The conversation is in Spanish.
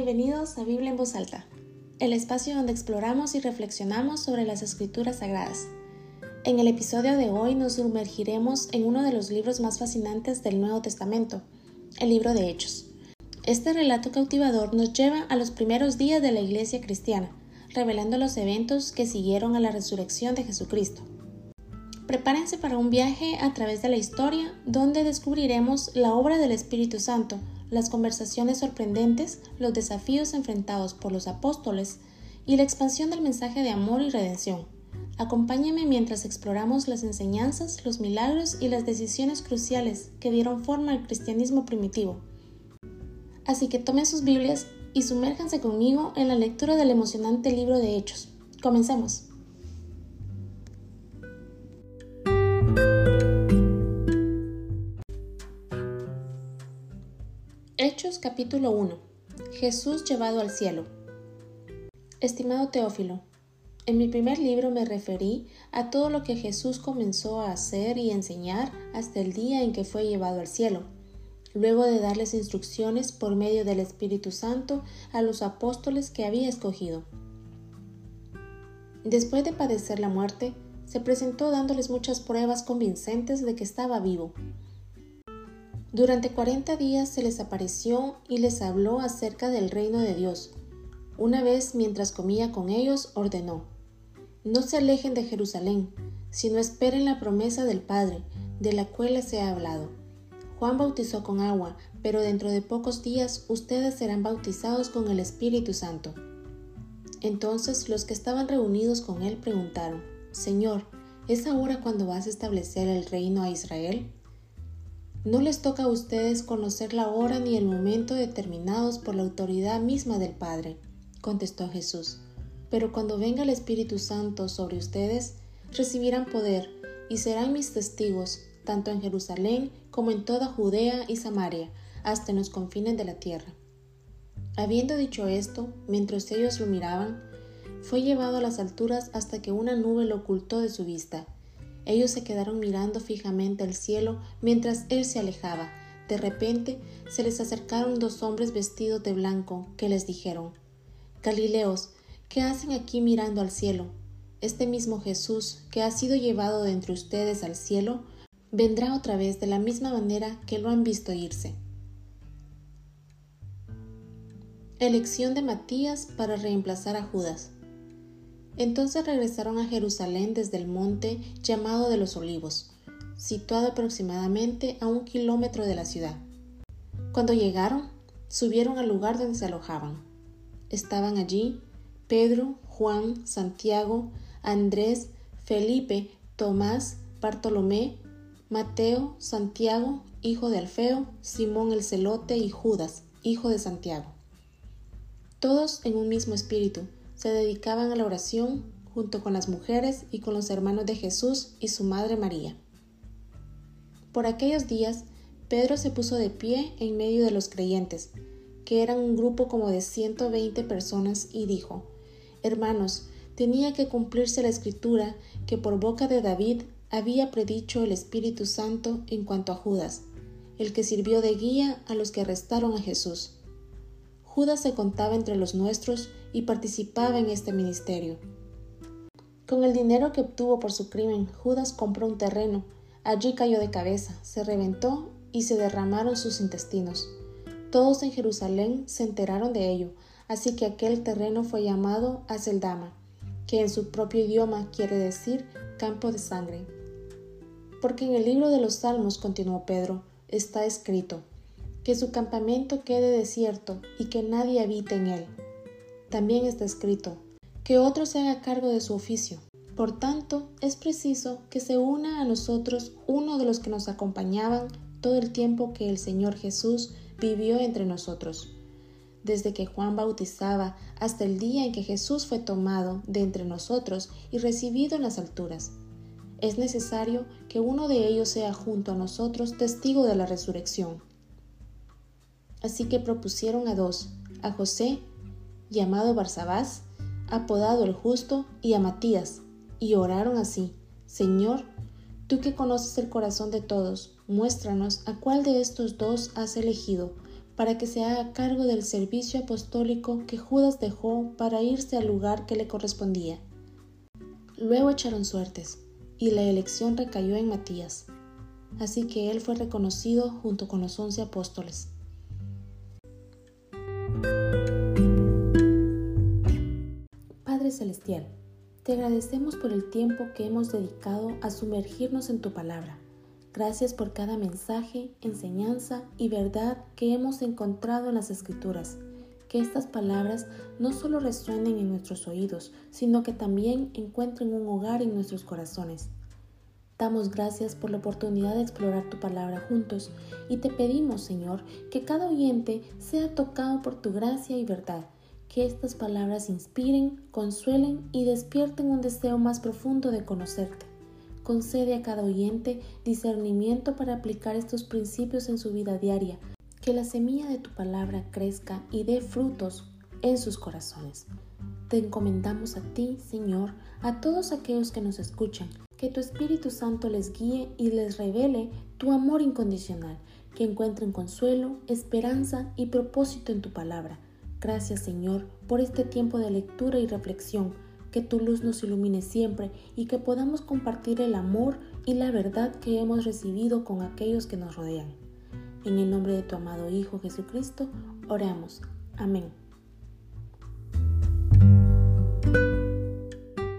Bienvenidos a Biblia en voz alta, el espacio donde exploramos y reflexionamos sobre las escrituras sagradas. En el episodio de hoy nos sumergiremos en uno de los libros más fascinantes del Nuevo Testamento, el libro de Hechos. Este relato cautivador nos lleva a los primeros días de la iglesia cristiana, revelando los eventos que siguieron a la resurrección de Jesucristo. Prepárense para un viaje a través de la historia donde descubriremos la obra del Espíritu Santo, las conversaciones sorprendentes, los desafíos enfrentados por los apóstoles y la expansión del mensaje de amor y redención. Acompáñenme mientras exploramos las enseñanzas, los milagros y las decisiones cruciales que dieron forma al cristianismo primitivo. Así que tomen sus Biblias y sumérjanse conmigo en la lectura del emocionante libro de Hechos. Comencemos. Capítulo 1 Jesús llevado al cielo. Estimado Teófilo, en mi primer libro me referí a todo lo que Jesús comenzó a hacer y enseñar hasta el día en que fue llevado al cielo, luego de darles instrucciones por medio del Espíritu Santo a los apóstoles que había escogido. Después de padecer la muerte, se presentó dándoles muchas pruebas convincentes de que estaba vivo durante cuarenta días se les apareció y les habló acerca del reino de Dios. Una vez mientras comía con ellos, ordenó, No se alejen de Jerusalén, sino esperen la promesa del Padre, de la cual se ha hablado. Juan bautizó con agua, pero dentro de pocos días ustedes serán bautizados con el Espíritu Santo. Entonces los que estaban reunidos con él preguntaron, Señor, ¿es ahora cuando vas a establecer el reino a Israel? No les toca a ustedes conocer la hora ni el momento determinados por la autoridad misma del Padre, contestó Jesús. Pero cuando venga el Espíritu Santo sobre ustedes, recibirán poder y serán mis testigos, tanto en Jerusalén como en toda Judea y Samaria, hasta en los confines de la tierra. Habiendo dicho esto, mientras ellos lo miraban, fue llevado a las alturas hasta que una nube lo ocultó de su vista ellos se quedaron mirando fijamente al cielo mientras él se alejaba. De repente se les acercaron dos hombres vestidos de blanco, que les dijeron Galileos, ¿qué hacen aquí mirando al cielo? Este mismo Jesús, que ha sido llevado de entre ustedes al cielo, vendrá otra vez de la misma manera que lo han visto irse. Elección de Matías para reemplazar a Judas. Entonces regresaron a Jerusalén desde el monte llamado de los olivos, situado aproximadamente a un kilómetro de la ciudad. Cuando llegaron, subieron al lugar donde se alojaban. Estaban allí Pedro, Juan, Santiago, Andrés, Felipe, Tomás, Bartolomé, Mateo, Santiago, hijo de Alfeo, Simón el celote y Judas, hijo de Santiago. Todos en un mismo espíritu se dedicaban a la oración junto con las mujeres y con los hermanos de Jesús y su madre María. Por aquellos días, Pedro se puso de pie en medio de los creyentes, que eran un grupo como de 120 personas, y dijo, Hermanos, tenía que cumplirse la escritura que por boca de David había predicho el Espíritu Santo en cuanto a Judas, el que sirvió de guía a los que arrestaron a Jesús. Judas se contaba entre los nuestros y participaba en este ministerio. Con el dinero que obtuvo por su crimen, Judas compró un terreno. Allí cayó de cabeza, se reventó y se derramaron sus intestinos. Todos en Jerusalén se enteraron de ello, así que aquel terreno fue llamado Aceldama, que en su propio idioma quiere decir campo de sangre. Porque en el libro de los Salmos, continuó Pedro, está escrito, que su campamento quede desierto y que nadie habite en él. También está escrito, que otro se haga cargo de su oficio. Por tanto, es preciso que se una a nosotros uno de los que nos acompañaban todo el tiempo que el Señor Jesús vivió entre nosotros, desde que Juan bautizaba hasta el día en que Jesús fue tomado de entre nosotros y recibido en las alturas. Es necesario que uno de ellos sea junto a nosotros testigo de la resurrección. Así que propusieron a dos, a José, llamado Barsabás, apodado el justo, y a Matías, y oraron así, Señor, tú que conoces el corazón de todos, muéstranos a cuál de estos dos has elegido para que se haga cargo del servicio apostólico que Judas dejó para irse al lugar que le correspondía. Luego echaron suertes, y la elección recayó en Matías, así que él fue reconocido junto con los once apóstoles. Celestial, te agradecemos por el tiempo que hemos dedicado a sumergirnos en tu palabra. Gracias por cada mensaje, enseñanza y verdad que hemos encontrado en las Escrituras. Que estas palabras no solo resuenen en nuestros oídos, sino que también encuentren un hogar en nuestros corazones. Damos gracias por la oportunidad de explorar tu palabra juntos y te pedimos, Señor, que cada oyente sea tocado por tu gracia y verdad, que estas palabras inspiren, consuelen y despierten un deseo más profundo de conocerte. Concede a cada oyente discernimiento para aplicar estos principios en su vida diaria, que la semilla de tu palabra crezca y dé frutos en sus corazones. Te encomendamos a ti, Señor, a todos aquellos que nos escuchan, que tu Espíritu Santo les guíe y les revele tu amor incondicional, que encuentren consuelo, esperanza y propósito en tu palabra. Gracias Señor por este tiempo de lectura y reflexión, que tu luz nos ilumine siempre y que podamos compartir el amor y la verdad que hemos recibido con aquellos que nos rodean. En el nombre de tu amado Hijo Jesucristo, oramos. Amén.